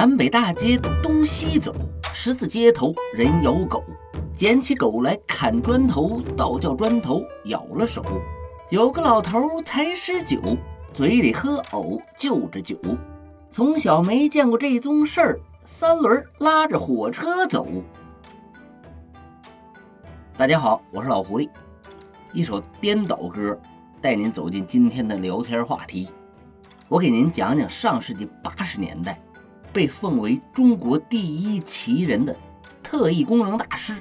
南北大街东西走，十字街头人咬狗，捡起狗来砍砖头，倒叫砖头咬了手。有个老头才十九，嘴里喝藕就着酒，从小没见过这宗事儿，三轮拉着火车走。大家好，我是老狐狸，一首颠倒歌带您走进今天的聊天话题。我给您讲讲上世纪八十年代。被奉为中国第一奇人的特异功能大师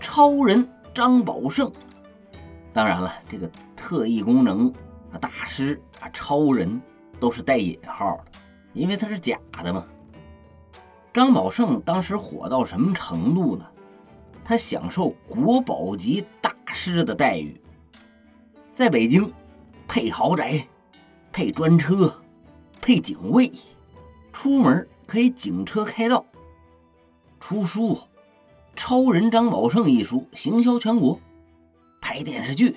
超人张宝胜。当然了，这个特异功能啊大师啊超人都是带引号的，因为他是假的嘛。张宝胜当时火到什么程度呢？他享受国宝级大师的待遇，在北京配豪宅、配专车、配警卫，出门。可以警车开道，出书《超人张宝胜》一书行销全国，拍电视剧，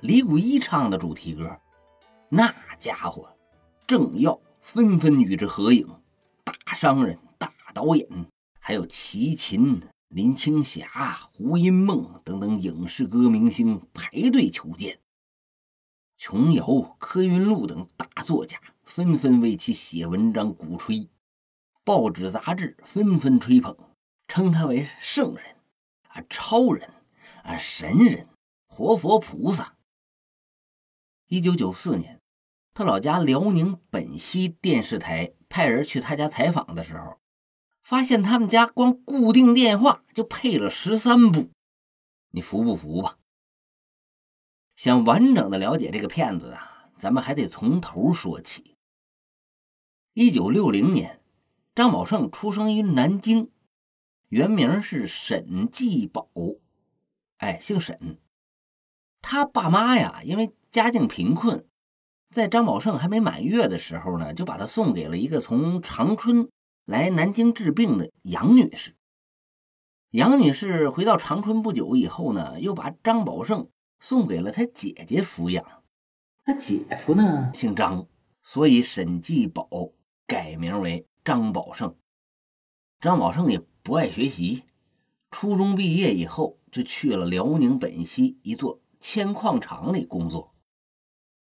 李谷一唱的主题歌，那家伙政要纷纷与之合影，大商人、大导演，还有齐秦、林青霞、胡因梦等等影视歌明星排队求见，琼瑶、柯云路等大作家纷纷为其写文章鼓吹。报纸杂志纷纷吹捧，称他为圣人啊、超人啊、神人、活佛菩萨。一九九四年，他老家辽宁本溪电视台派人去他家采访的时候，发现他们家光固定电话就配了十三部，你服不服吧？想完整的了解这个骗子啊，咱们还得从头说起。一九六零年。张宝胜出生于南京，原名是沈继宝，哎，姓沈。他爸妈呀，因为家境贫困，在张宝胜还没满月的时候呢，就把他送给了一个从长春来南京治病的杨女士。杨女士回到长春不久以后呢，又把张宝胜送给了他姐姐抚养。他姐夫呢姓张，所以沈继宝改名为。张宝胜，张宝胜也不爱学习，初中毕业以后就去了辽宁本溪一座铅矿厂里工作。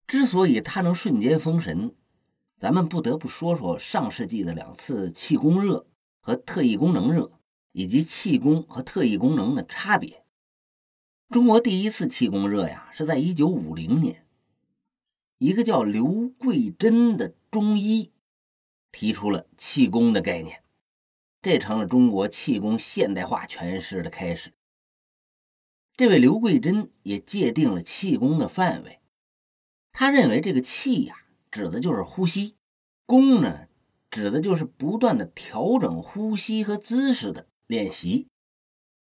之所以他能瞬间封神，咱们不得不说说上世纪的两次气功热和特异功能热，以及气功和特异功能的差别。中国第一次气功热呀，是在一九五零年，一个叫刘桂珍的中医。提出了气功的概念，这成了中国气功现代化诠释的开始。这位刘桂珍也界定了气功的范围，他认为这个气呀，指的就是呼吸；功呢，指的就是不断的调整呼吸和姿势的练习。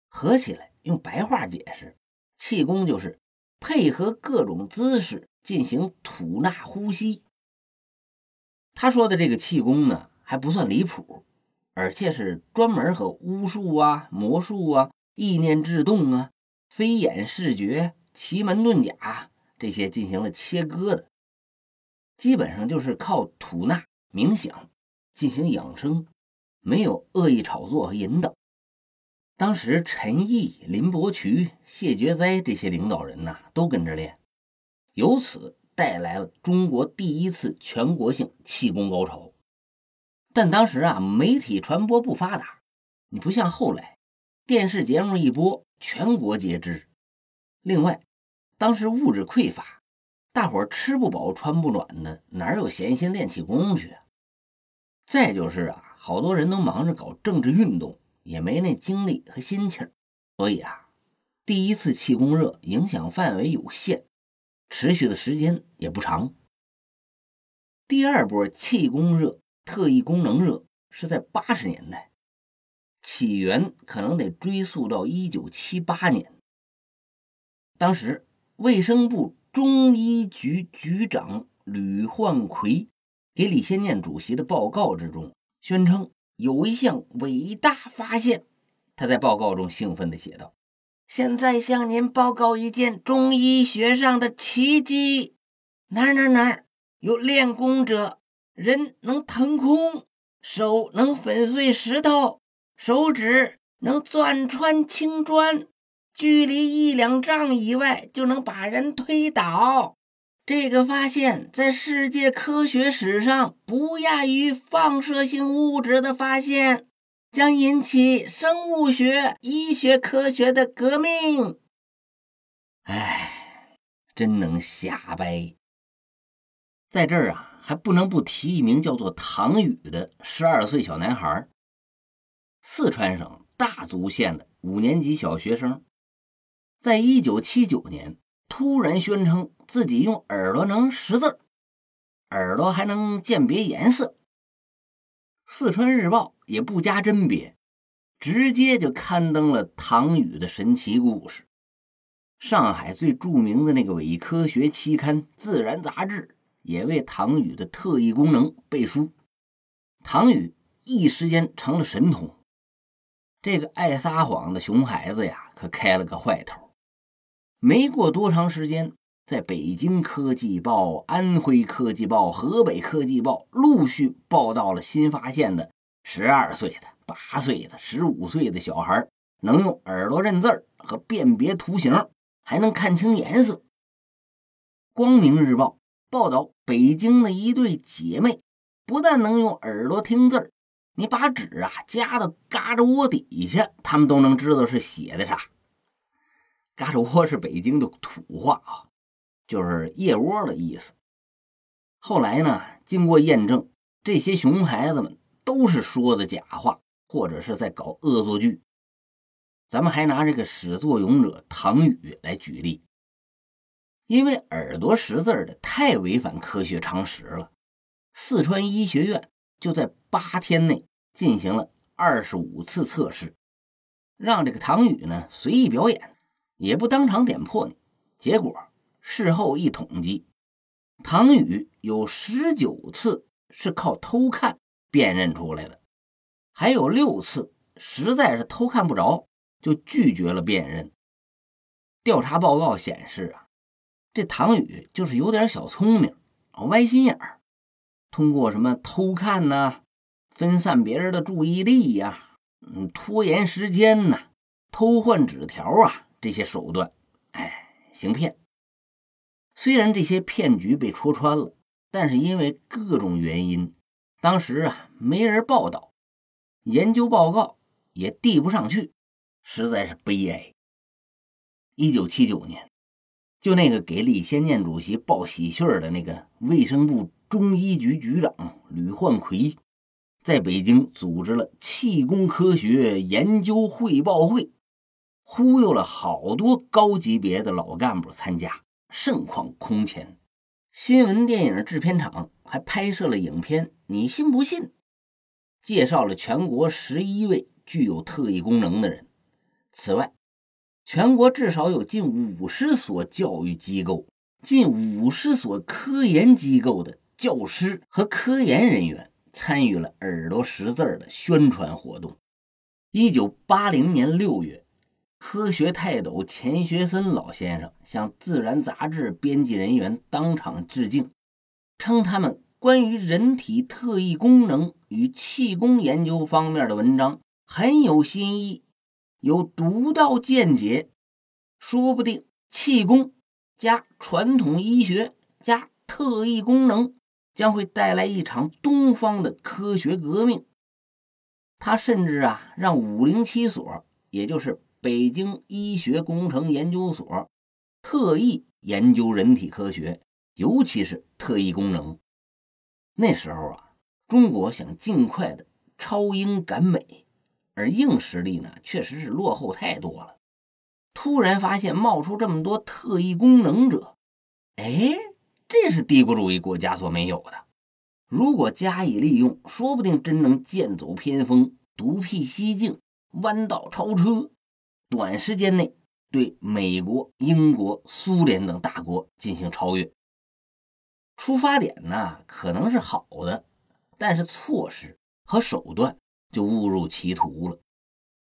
合起来用白话解释，气功就是配合各种姿势进行吐纳呼吸。他说的这个气功呢，还不算离谱，而且是专门和巫术啊、魔术啊、意念制动啊、飞眼视觉、奇门遁甲这些进行了切割的，基本上就是靠吐纳、冥想进行养生，没有恶意炒作和引导。当时陈毅、林伯渠、谢觉哉这些领导人呐，都跟着练，由此。带来了中国第一次全国性气功高潮，但当时啊，媒体传播不发达，你不像后来，电视节目一播，全国皆知。另外，当时物质匮乏，大伙吃不饱穿不暖的，哪有闲心练气功去？再就是啊，好多人都忙着搞政治运动，也没那精力和心情，所以啊，第一次气功热影响范围有限。持续的时间也不长。第二波气功热、特异功能热是在八十年代，起源可能得追溯到一九七八年。当时卫生部中医局局长吕焕奎给李先念主席的报告之中宣称有一项伟大发现。他在报告中兴奋地写道。现在向您报告一件中医学上的奇迹：哪儿哪儿哪儿有练功者，人能腾空，手能粉碎石头，手指能钻穿青砖，距离一两丈以外就能把人推倒。这个发现，在世界科学史上不亚于放射性物质的发现，将引起生物学、医学科学的革命。哎，真能瞎掰！在这儿啊，还不能不提一名叫做唐宇的十二岁小男孩，四川省大足县的五年级小学生，在一九七九年。突然宣称自己用耳朵能识字耳朵还能鉴别颜色。四川日报也不加甄别，直接就刊登了唐宇的神奇故事。上海最著名的那个伪科学期刊《自然》杂志也为唐宇的特异功能背书。唐宇一时间成了神童。这个爱撒谎的熊孩子呀，可开了个坏头。没过多长时间，在北京科技报、安徽科技报、河北科技报陆续报道了新发现的十二岁的、八岁的、十五岁的小孩能用耳朵认字和辨别图形，还能看清颜色。光明日报报道，北京的一对姐妹不但能用耳朵听字你把纸啊夹到嘎吱窝底下，他们都能知道是写的啥。嘎吱窝是北京的土话啊，就是腋窝的意思。后来呢，经过验证，这些熊孩子们都是说的假话，或者是在搞恶作剧。咱们还拿这个始作俑者唐宇来举例，因为耳朵识字的太违反科学常识了，四川医学院就在八天内进行了二十五次测试，让这个唐宇呢随意表演。也不当场点破你，结果事后一统计，唐宇有十九次是靠偷看辨认出来的，还有六次实在是偷看不着，就拒绝了辨认。调查报告显示啊，这唐宇就是有点小聪明，歪心眼儿，通过什么偷看呐，分散别人的注意力呀，嗯，拖延时间呐，偷换纸条啊。这些手段，哎，行骗。虽然这些骗局被戳穿了，但是因为各种原因，当时啊没人报道，研究报告也递不上去，实在是悲哀。一九七九年，就那个给李先念主席报喜讯的那个卫生部中医局局长吕焕奎，在北京组织了气功科学研究汇报会。忽悠了好多高级别的老干部参加，盛况空前。新闻电影制片厂还拍摄了影片，你信不信？介绍了全国十一位具有特异功能的人。此外，全国至少有近五十所教育机构、近五十所科研机构的教师和科研人员参与了耳朵识字的宣传活动。一九八零年六月。科学泰斗钱学森老先生向《自然》杂志编辑人员当场致敬，称他们关于人体特异功能与气功研究方面的文章很有新意，有独到见解。说不定气功加传统医学加特异功能将会带来一场东方的科学革命。他甚至啊，让五零七所，也就是。北京医学工程研究所特意研究人体科学，尤其是特异功能。那时候啊，中国想尽快的超英赶美，而硬实力呢，确实是落后太多了。突然发现冒出这么多特异功能者，哎，这是帝国主义国家所没有的。如果加以利用，说不定真能剑走偏锋、独辟蹊径、弯道超车。短时间内对美国、英国、苏联等大国进行超越，出发点呢可能是好的，但是措施和手段就误入歧途了。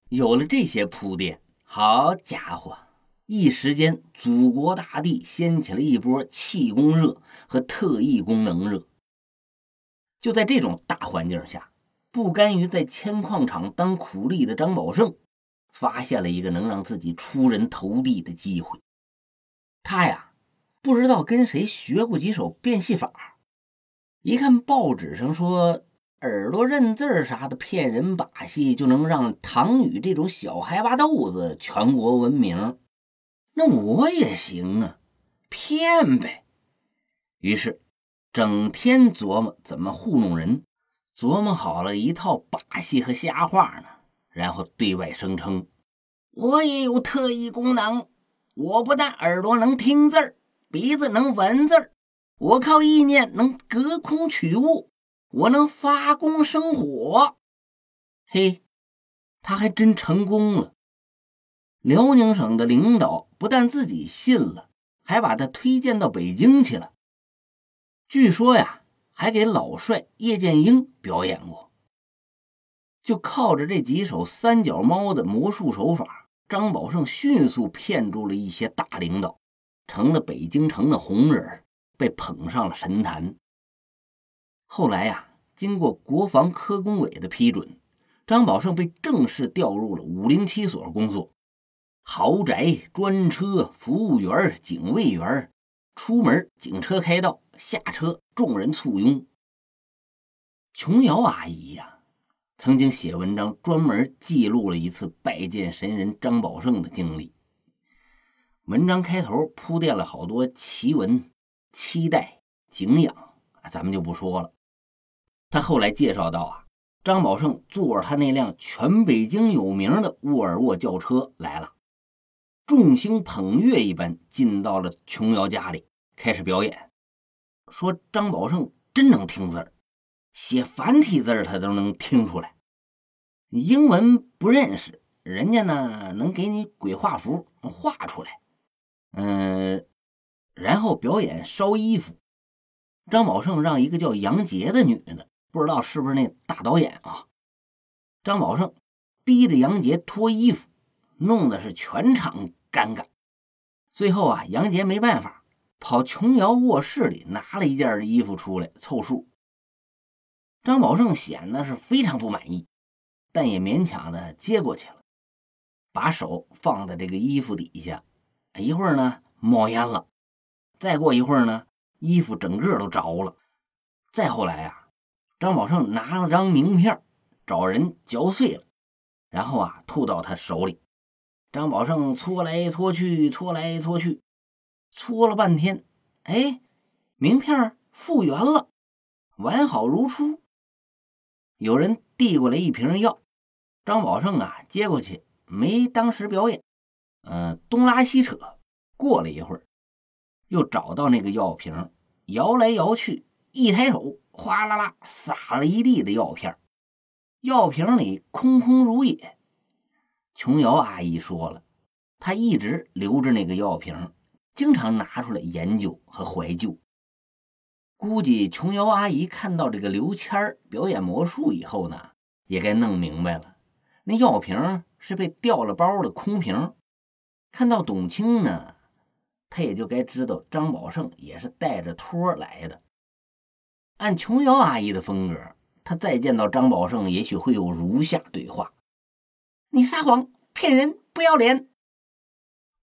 有了这些铺垫，好家伙，一时间祖国大地掀起了一波气功热和特异功能热。就在这种大环境下，不甘于在铅矿厂当苦力的张宝胜，发现了一个能让自己出人头地的机会。他呀，不知道跟谁学过几手变戏法，一看报纸上说耳朵认字啥的骗人把戏，就能让唐宇这种小海巴豆子全国闻名，那我也行啊，骗呗。于是，整天琢磨怎么糊弄人。琢磨好了一套把戏和瞎话呢，然后对外声称：“我也有特异功能，我不但耳朵能听字儿，鼻子能闻字儿，我靠意念能隔空取物，我能发功生火。”嘿，他还真成功了。辽宁省的领导不但自己信了，还把他推荐到北京去了。据说呀。还给老帅叶剑英表演过，就靠着这几手三脚猫的魔术手法，张宝胜迅速骗住了一些大领导，成了北京城的红人，被捧上了神坛。后来呀，经过国防科工委的批准，张宝胜被正式调入了五零七所工作，豪宅、专车、服务员、警卫员，出门警车开道。下车，众人簇拥。琼瑶阿姨呀，曾经写文章专门记录了一次拜见神人张宝胜的经历。文章开头铺垫了好多奇闻、期待、敬仰，咱们就不说了。他后来介绍到啊，张宝胜坐着他那辆全北京有名的沃尔沃轿车来了，众星捧月一般进到了琼瑶家里，开始表演。说张宝胜真能听字儿，写繁体字他都能听出来。英文不认识，人家呢能给你鬼画符画出来。嗯，然后表演烧衣服。张宝胜让一个叫杨洁的女的，不知道是不是那大导演啊？张宝胜逼着杨洁脱衣服，弄得是全场尴尬。最后啊，杨洁没办法。跑琼瑶卧室里拿了一件衣服出来凑数。张宝胜显得是非常不满意，但也勉强的接过去了，把手放在这个衣服底下，一会儿呢冒烟了，再过一会儿呢衣服整个都着了，再后来啊，张宝胜拿了张名片找人嚼碎了，然后啊吐到他手里，张宝胜搓来搓去，搓来搓去。搓了半天，哎，名片复原了，完好如初。有人递过来一瓶药，张宝胜啊接过去，没当时表演，嗯，东拉西扯。过了一会儿，又找到那个药瓶，摇来摇去，一抬手，哗啦啦撒了一地的药片，药瓶里空空如也。琼瑶阿姨说了，她一直留着那个药瓶。经常拿出来研究和怀旧。估计琼瑶阿姨看到这个刘谦表演魔术以后呢，也该弄明白了，那药瓶是被调了包的空瓶。看到董卿呢，他也就该知道张宝胜也是带着托来的。按琼瑶阿姨的风格，她再见到张宝胜，也许会有如下对话：“你撒谎骗人，不要脸。”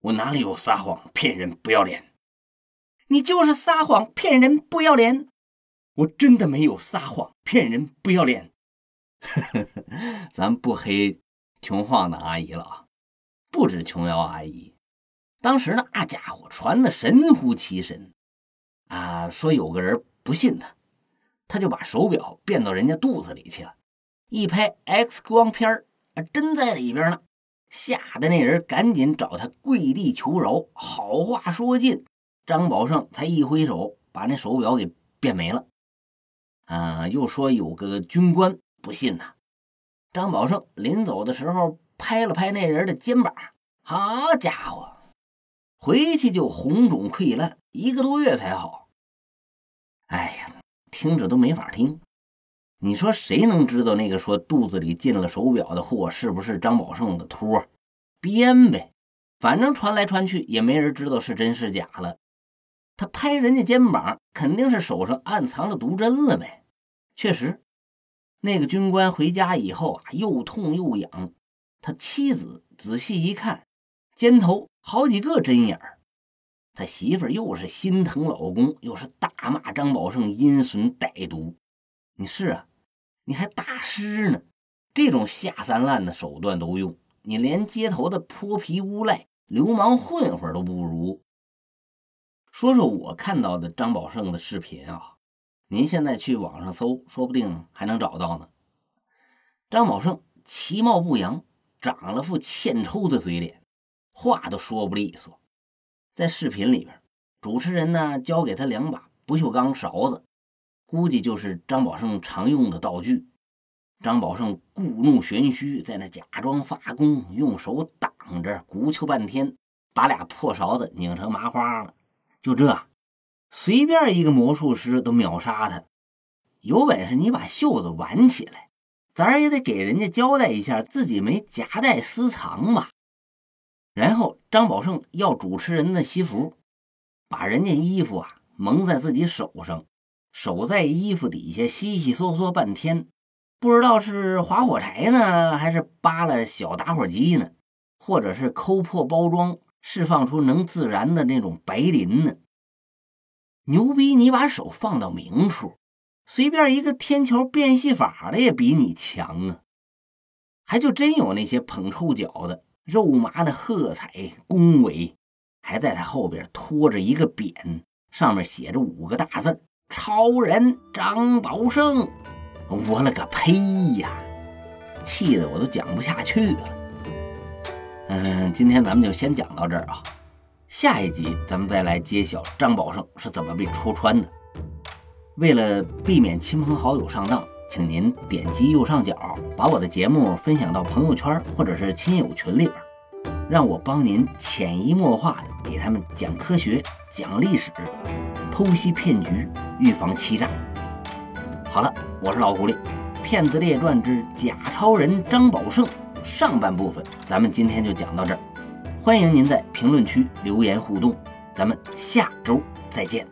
我哪里有撒谎骗人不要脸？你就是撒谎骗人不要脸！我真的没有撒谎骗人不要脸。咱不黑穷晃的阿姨了啊！不止琼瑶阿姨，当时那家伙传的神乎其神啊！说有个人不信他，他就把手表变到人家肚子里去了，一拍 X 光片啊，真在里边呢。吓得那人赶紧找他跪地求饶，好话说尽，张宝胜才一挥手把那手表给变没了。啊，又说有个军官不信他，张宝胜临走的时候拍了拍那人的肩膀，好家伙，回去就红肿溃烂，一个多月才好。哎呀，听着都没法听。你说谁能知道那个说肚子里进了手表的货是不是张宝胜的托？编呗，反正传来传去也没人知道是真是假了。他拍人家肩膀，肯定是手上暗藏了毒针了呗。确实，那个军官回家以后啊，又痛又痒。他妻子仔细一看，肩头好几个针眼儿。他媳妇儿又是心疼老公，又是大骂张宝胜阴损歹毒。你是啊，你还大师呢？这种下三滥的手段都用，你连街头的泼皮无赖、流氓混混都不如。说说我看到的张宝胜的视频啊，您现在去网上搜，说不定还能找到呢。张宝胜其貌不扬，长了副欠抽的嘴脸，话都说不利索。在视频里边，主持人呢交给他两把不锈钢勺子，估计就是张宝胜常用的道具。张宝胜故弄玄虚，在那假装发功，用手挡着，鼓秋半天，把俩破勺子拧成麻花了。就这，随便一个魔术师都秒杀他。有本事你把袖子挽起来，咱也得给人家交代一下，自己没夹带私藏吧。然后张宝胜要主持人的西服，把人家衣服啊蒙在自己手上，手在衣服底下悉悉嗦嗦半天，不知道是划火柴呢，还是扒了小打火机呢，或者是抠破包装，释放出能自燃的那种白磷呢。牛逼！你把手放到明处，随便一个天桥变戏法的也比你强啊！还就真有那些捧臭脚的。肉麻的喝彩恭维，还在他后边拖着一个匾，上面写着五个大字：“超人张宝胜。”我了个呸呀！气得我都讲不下去了。嗯，今天咱们就先讲到这儿啊，下一集咱们再来揭晓张宝胜是怎么被戳穿的。为了避免亲朋好友上当，请您点击右上角，把我的节目分享到朋友圈或者是亲友群里边，让我帮您潜移默化的给他们讲科学、讲历史，剖析骗局，预防欺诈。好了，我是老狐狸，《骗子列传之假超人张宝胜》上半部分，咱们今天就讲到这儿。欢迎您在评论区留言互动，咱们下周再见。